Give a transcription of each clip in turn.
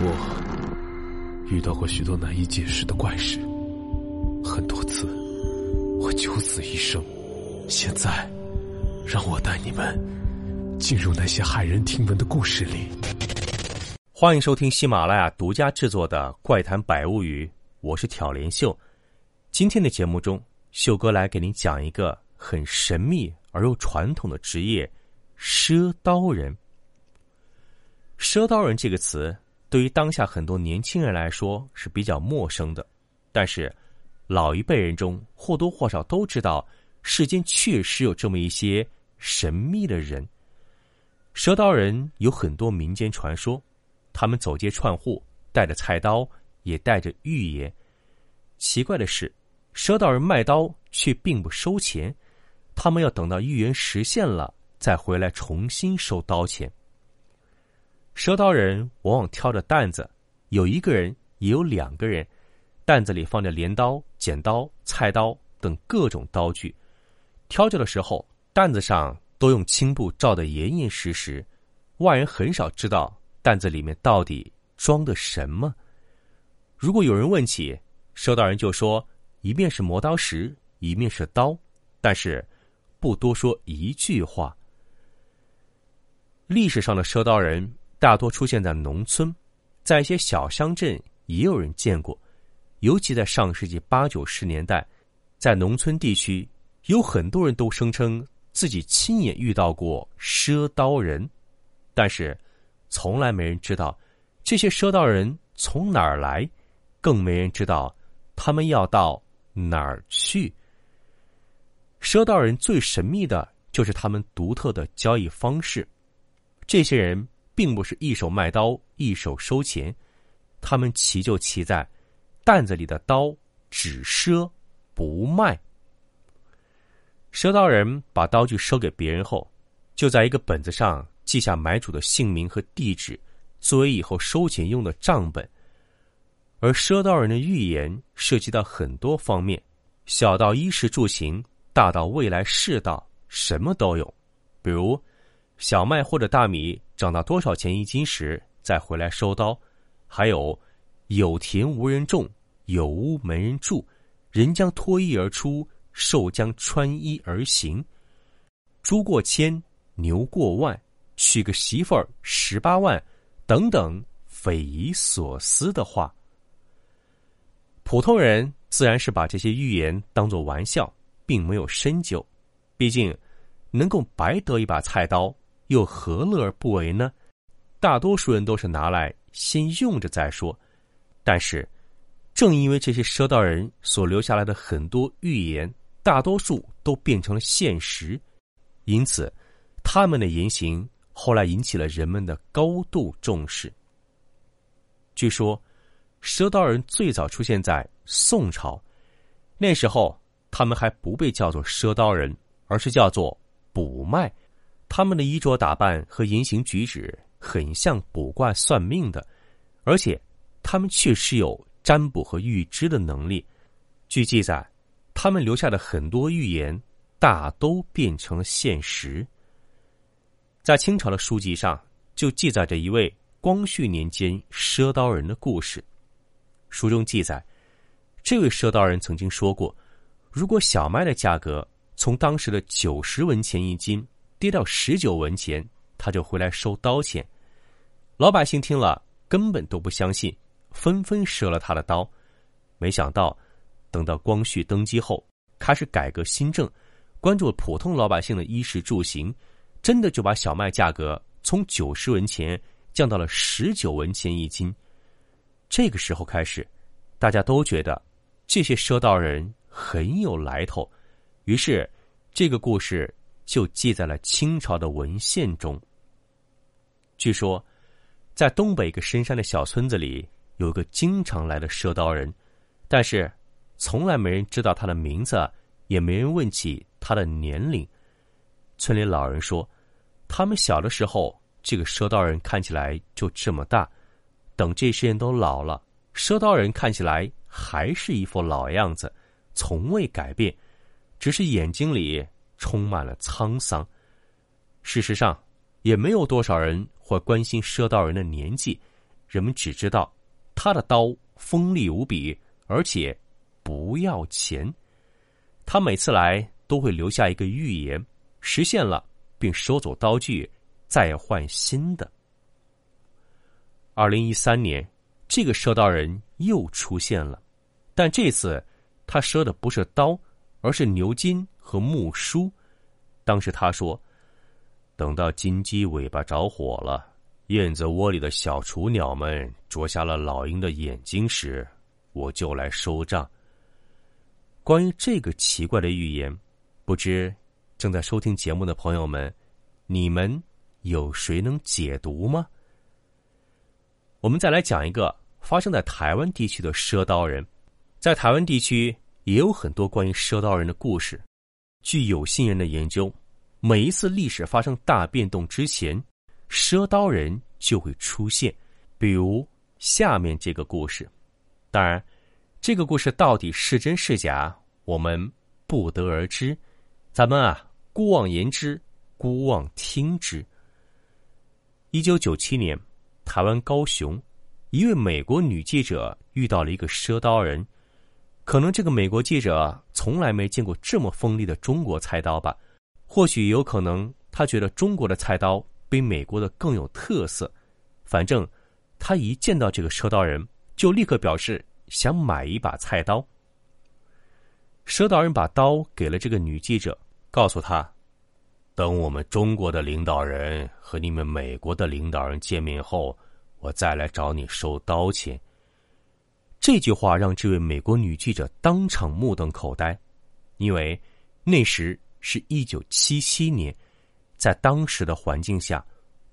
我遇到过许多难以解释的怪事，很多次我九死一生。现在，让我带你们进入那些骇人听闻的故事里。欢迎收听喜马拉雅独家制作的《怪谈百物语》，我是挑帘秀。今天的节目中，秀哥来给您讲一个很神秘而又传统的职业——赊刀人。赊刀人这个词。对于当下很多年轻人来说是比较陌生的，但是老一辈人中或多或少都知道，世间确实有这么一些神秘的人。赊刀人有很多民间传说，他们走街串户，带着菜刀，也带着预言。奇怪的是，赊刀人卖刀却并不收钱，他们要等到预言实现了，再回来重新收刀钱。赊刀人往往挑着担子，有一个人，也有两个人，担子里放着镰刀、剪刀、菜刀等各种刀具。挑着的时候，担子上都用青布罩得严严实实，外人很少知道担子里面到底装的什么。如果有人问起，赊刀人就说一面是磨刀石，一面是刀，但是不多说一句话。历史上的赊刀人。大多出现在农村，在一些小乡镇也有人见过，尤其在上世纪八九十年代，在农村地区，有很多人都声称自己亲眼遇到过赊刀人，但是从来没人知道这些赊刀人从哪儿来，更没人知道他们要到哪儿去。赊刀人最神秘的就是他们独特的交易方式，这些人。并不是一手卖刀一手收钱，他们骑就骑在担子里的刀只赊不卖。赊刀人把刀具收给别人后，就在一个本子上记下买主的姓名和地址，作为以后收钱用的账本。而赊刀人的预言涉及到很多方面，小到衣食住行，大到未来世道，什么都有，比如。小麦或者大米涨到多少钱一斤时，再回来收刀；还有，有田无人种，有屋没人住，人将脱衣而出，兽将穿衣而行。猪过千，牛过万，娶个媳妇儿十八万，等等匪夷所思的话。普通人自然是把这些预言当作玩笑，并没有深究。毕竟，能够白得一把菜刀。又何乐而不为呢？大多数人都是拿来先用着再说。但是，正因为这些赊刀人所留下来的很多预言，大多数都变成了现实，因此，他们的言行后来引起了人们的高度重视。据说，赊刀人最早出现在宋朝，那时候他们还不被叫做赊刀人，而是叫做卜卖。他们的衣着打扮和言行举止很像卜卦算命的，而且他们确实有占卜和预知的能力。据记载，他们留下的很多预言大都变成了现实。在清朝的书籍上就记载着一位光绪年间赊刀人的故事。书中记载，这位赊刀人曾经说过，如果小麦的价格从当时的九十文钱一斤。跌到十九文钱，他就回来收刀钱。老百姓听了根本都不相信，纷纷赊了他的刀。没想到，等到光绪登基后，开始改革新政，关注普通老百姓的衣食住行，真的就把小麦价格从九十文钱降到了十九文钱一斤。这个时候开始，大家都觉得这些赊刀人很有来头，于是这个故事。就记在了清朝的文献中。据说，在东北一个深山的小村子里，有个经常来的赊刀人，但是从来没人知道他的名字，也没人问起他的年龄。村里老人说，他们小的时候，这个赊刀人看起来就这么大；等这些人都老了，赊刀人看起来还是一副老样子，从未改变，只是眼睛里。充满了沧桑。事实上，也没有多少人会关心赊刀人的年纪，人们只知道他的刀锋利无比，而且不要钱。他每次来都会留下一个预言，实现了并收走刀具，再换新的。二零一三年，这个赊刀人又出现了，但这次他赊的不是刀，而是牛筋和木梳。当时他说：“等到金鸡尾巴着火了，燕子窝里的小雏鸟们啄瞎了老鹰的眼睛时，我就来收账。”关于这个奇怪的预言，不知正在收听节目的朋友们，你们有谁能解读吗？我们再来讲一个发生在台湾地区的赊刀人，在台湾地区也有很多关于赊刀人的故事。据有心人的研究，每一次历史发生大变动之前，赊刀人就会出现。比如下面这个故事，当然，这个故事到底是真是假，我们不得而知。咱们啊，姑妄言之，姑妄听之。一九九七年。台湾高雄，一位美国女记者遇到了一个赊刀人。可能这个美国记者从来没见过这么锋利的中国菜刀吧？或许有可能，他觉得中国的菜刀比美国的更有特色。反正他一见到这个赊刀人，就立刻表示想买一把菜刀。赊刀人把刀给了这个女记者，告诉她。等我们中国的领导人和你们美国的领导人见面后，我再来找你收刀钱。这句话让这位美国女记者当场目瞪口呆，因为那时是一九七七年，在当时的环境下，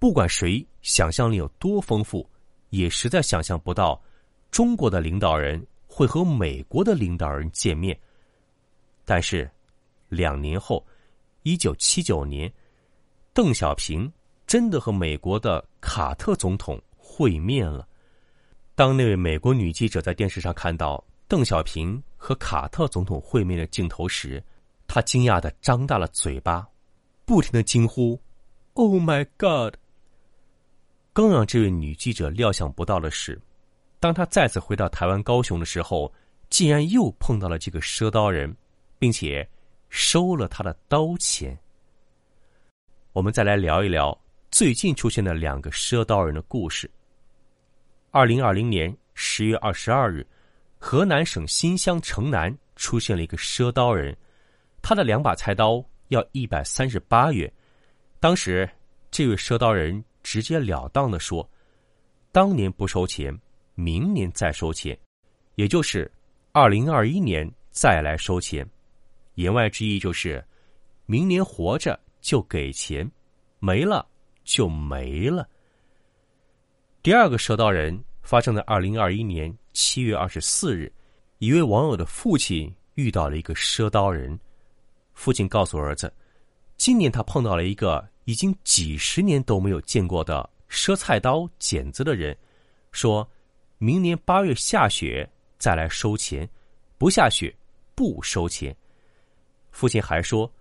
不管谁想象力有多丰富，也实在想象不到中国的领导人会和美国的领导人见面。但是，两年后。一九七九年，邓小平真的和美国的卡特总统会面了。当那位美国女记者在电视上看到邓小平和卡特总统会面的镜头时，她惊讶的张大了嘴巴，不停的惊呼：“Oh my God！” 更让这位女记者料想不到的是，当她再次回到台湾高雄的时候，竟然又碰到了这个赊刀人，并且。收了他的刀钱。我们再来聊一聊最近出现的两个赊刀人的故事。二零二零年十月二十二日，河南省新乡城南出现了一个赊刀人，他的两把菜刀要一百三十八元。当时，这位赊刀人直截了当的说：“当年不收钱，明年再收钱，也就是二零二一年再来收钱。”言外之意就是，明年活着就给钱，没了就没了。第二个赊刀人发生在二零二一年七月二十四日，一位网友的父亲遇到了一个赊刀人，父亲告诉儿子，今年他碰到了一个已经几十年都没有见过的赊菜刀、剪子的人，说明年八月下雪再来收钱，不下雪不收钱。父亲还说，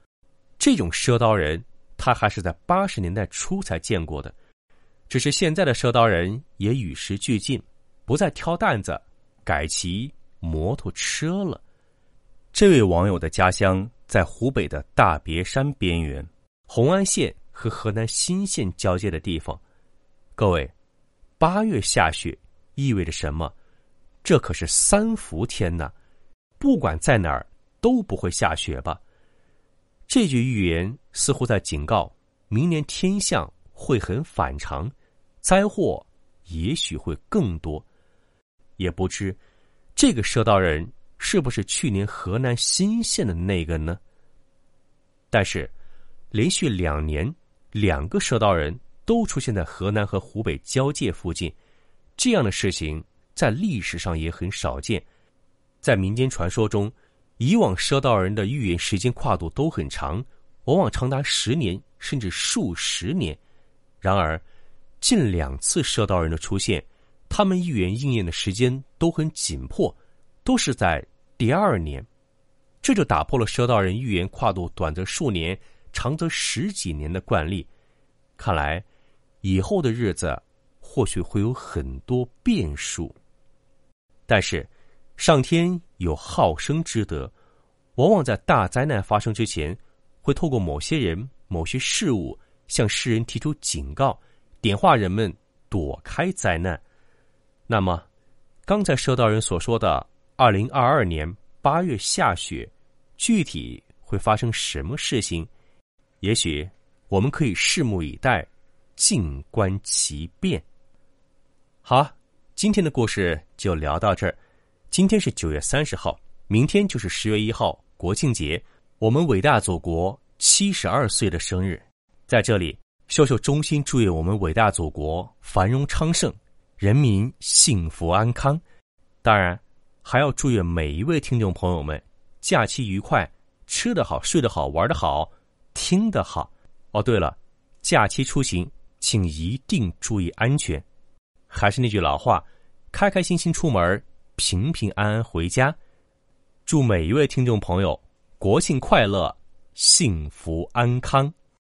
这种赊刀人他还是在八十年代初才见过的，只是现在的赊刀人也与时俱进，不再挑担子，改骑摩托车了。这位网友的家乡在湖北的大别山边缘，红安县和河南新县交界的地方。各位，八月下雪意味着什么？这可是三伏天呐，不管在哪儿都不会下雪吧？这句预言似乎在警告，明年天象会很反常，灾祸也许会更多。也不知这个赊刀人是不是去年河南新县的那个呢？但是，连续两年两个赊刀人都出现在河南和湖北交界附近，这样的事情在历史上也很少见，在民间传说中。以往赊刀人的预言时间跨度都很长，往往长达十年甚至数十年。然而，近两次射道人的出现，他们预言应验的时间都很紧迫，都是在第二年。这就打破了射道人预言跨度短则数年、长则十几年的惯例。看来，以后的日子或许会有很多变数。但是，上天有好生之德，往往在大灾难发生之前，会透过某些人、某些事物，向世人提出警告，点化人们躲开灾难。那么，刚才收到人所说的二零二二年八月下雪，具体会发生什么事情？也许我们可以拭目以待，静观其变。好，今天的故事就聊到这儿。今天是九月三十号，明天就是十月一号，国庆节，我们伟大祖国七十二岁的生日。在这里，秀秀衷心祝愿我们伟大祖国繁荣昌盛，人民幸福安康。当然，还要祝愿每一位听众朋友们假期愉快，吃得好，睡得好，玩得好，听得好。哦，对了，假期出行请一定注意安全。还是那句老话，开开心心出门，平平安安回家。祝每一位听众朋友国庆快乐，幸福安康。